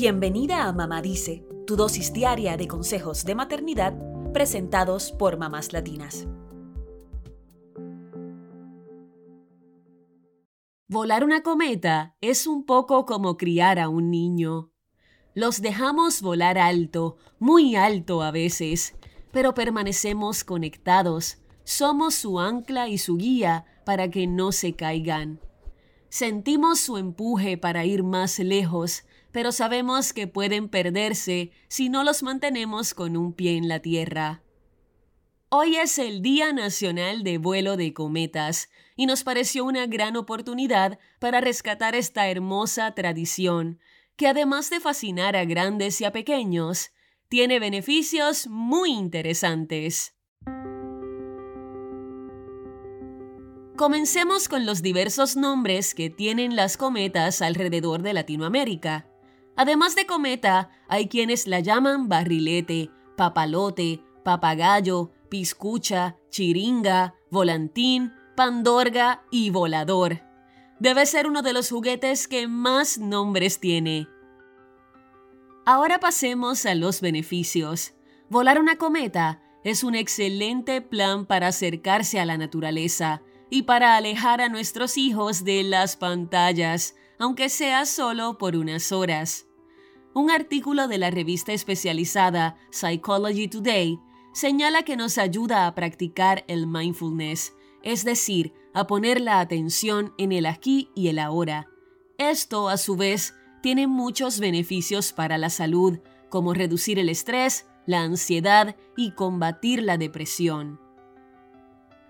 Bienvenida a Mamá Dice, tu dosis diaria de consejos de maternidad presentados por mamás latinas. Volar una cometa es un poco como criar a un niño. Los dejamos volar alto, muy alto a veces, pero permanecemos conectados. Somos su ancla y su guía para que no se caigan. Sentimos su empuje para ir más lejos, pero sabemos que pueden perderse si no los mantenemos con un pie en la tierra. Hoy es el Día Nacional de Vuelo de Cometas y nos pareció una gran oportunidad para rescatar esta hermosa tradición, que además de fascinar a grandes y a pequeños, tiene beneficios muy interesantes. Comencemos con los diversos nombres que tienen las cometas alrededor de Latinoamérica. Además de cometa, hay quienes la llaman barrilete, papalote, papagayo, piscucha, chiringa, volantín, pandorga y volador. Debe ser uno de los juguetes que más nombres tiene. Ahora pasemos a los beneficios. Volar una cometa es un excelente plan para acercarse a la naturaleza y para alejar a nuestros hijos de las pantallas, aunque sea solo por unas horas. Un artículo de la revista especializada Psychology Today señala que nos ayuda a practicar el mindfulness, es decir, a poner la atención en el aquí y el ahora. Esto, a su vez, tiene muchos beneficios para la salud, como reducir el estrés, la ansiedad y combatir la depresión.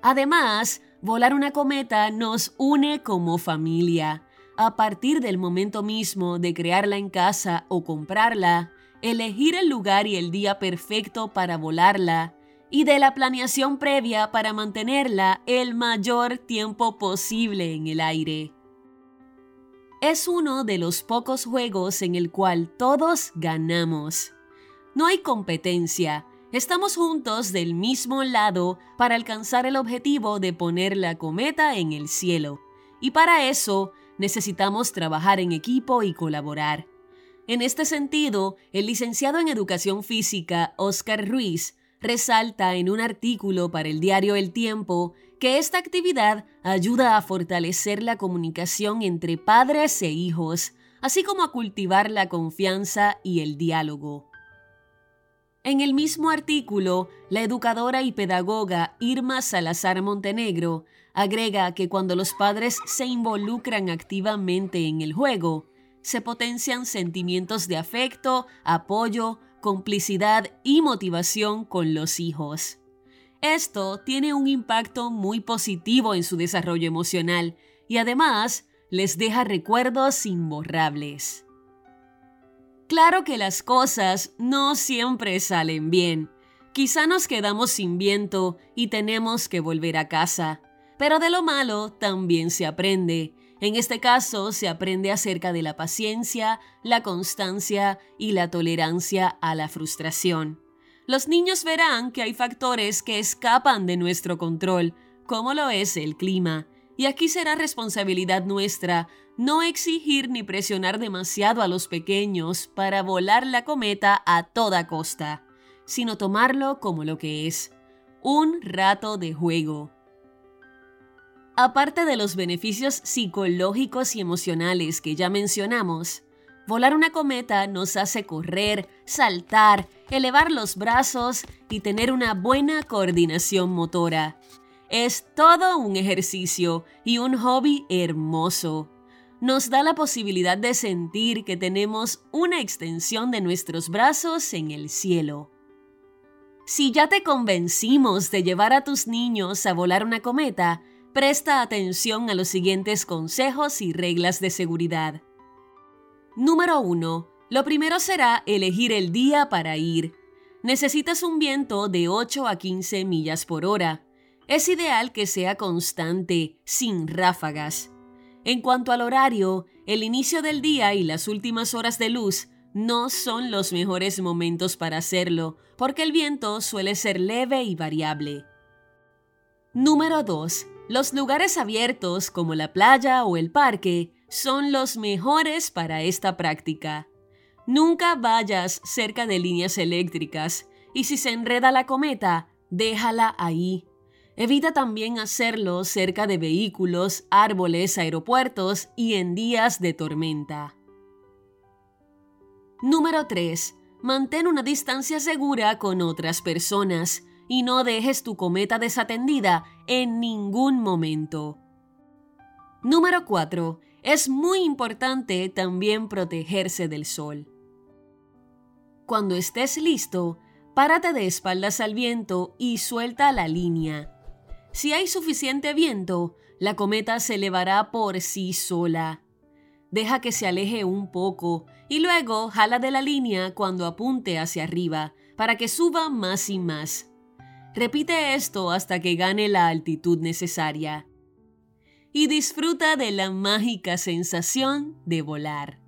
Además, volar una cometa nos une como familia. A partir del momento mismo de crearla en casa o comprarla, elegir el lugar y el día perfecto para volarla y de la planeación previa para mantenerla el mayor tiempo posible en el aire. Es uno de los pocos juegos en el cual todos ganamos. No hay competencia, Estamos juntos del mismo lado para alcanzar el objetivo de poner la cometa en el cielo. Y para eso necesitamos trabajar en equipo y colaborar. En este sentido, el licenciado en Educación Física, Oscar Ruiz, resalta en un artículo para el diario El Tiempo que esta actividad ayuda a fortalecer la comunicación entre padres e hijos, así como a cultivar la confianza y el diálogo. En el mismo artículo, la educadora y pedagoga Irma Salazar Montenegro agrega que cuando los padres se involucran activamente en el juego, se potencian sentimientos de afecto, apoyo, complicidad y motivación con los hijos. Esto tiene un impacto muy positivo en su desarrollo emocional y además les deja recuerdos imborrables. Claro que las cosas no siempre salen bien. Quizá nos quedamos sin viento y tenemos que volver a casa. Pero de lo malo también se aprende. En este caso se aprende acerca de la paciencia, la constancia y la tolerancia a la frustración. Los niños verán que hay factores que escapan de nuestro control, como lo es el clima, y aquí será responsabilidad nuestra no exigir ni presionar demasiado a los pequeños para volar la cometa a toda costa, sino tomarlo como lo que es, un rato de juego. Aparte de los beneficios psicológicos y emocionales que ya mencionamos, volar una cometa nos hace correr, saltar, elevar los brazos y tener una buena coordinación motora. Es todo un ejercicio y un hobby hermoso nos da la posibilidad de sentir que tenemos una extensión de nuestros brazos en el cielo. Si ya te convencimos de llevar a tus niños a volar una cometa, presta atención a los siguientes consejos y reglas de seguridad. Número 1. Lo primero será elegir el día para ir. Necesitas un viento de 8 a 15 millas por hora. Es ideal que sea constante, sin ráfagas. En cuanto al horario, el inicio del día y las últimas horas de luz no son los mejores momentos para hacerlo, porque el viento suele ser leve y variable. Número 2. Los lugares abiertos como la playa o el parque son los mejores para esta práctica. Nunca vayas cerca de líneas eléctricas y si se enreda la cometa, déjala ahí. Evita también hacerlo cerca de vehículos, árboles, aeropuertos y en días de tormenta. Número 3. Mantén una distancia segura con otras personas y no dejes tu cometa desatendida en ningún momento. Número 4. Es muy importante también protegerse del sol. Cuando estés listo, párate de espaldas al viento y suelta la línea. Si hay suficiente viento, la cometa se elevará por sí sola. Deja que se aleje un poco y luego jala de la línea cuando apunte hacia arriba para que suba más y más. Repite esto hasta que gane la altitud necesaria. Y disfruta de la mágica sensación de volar.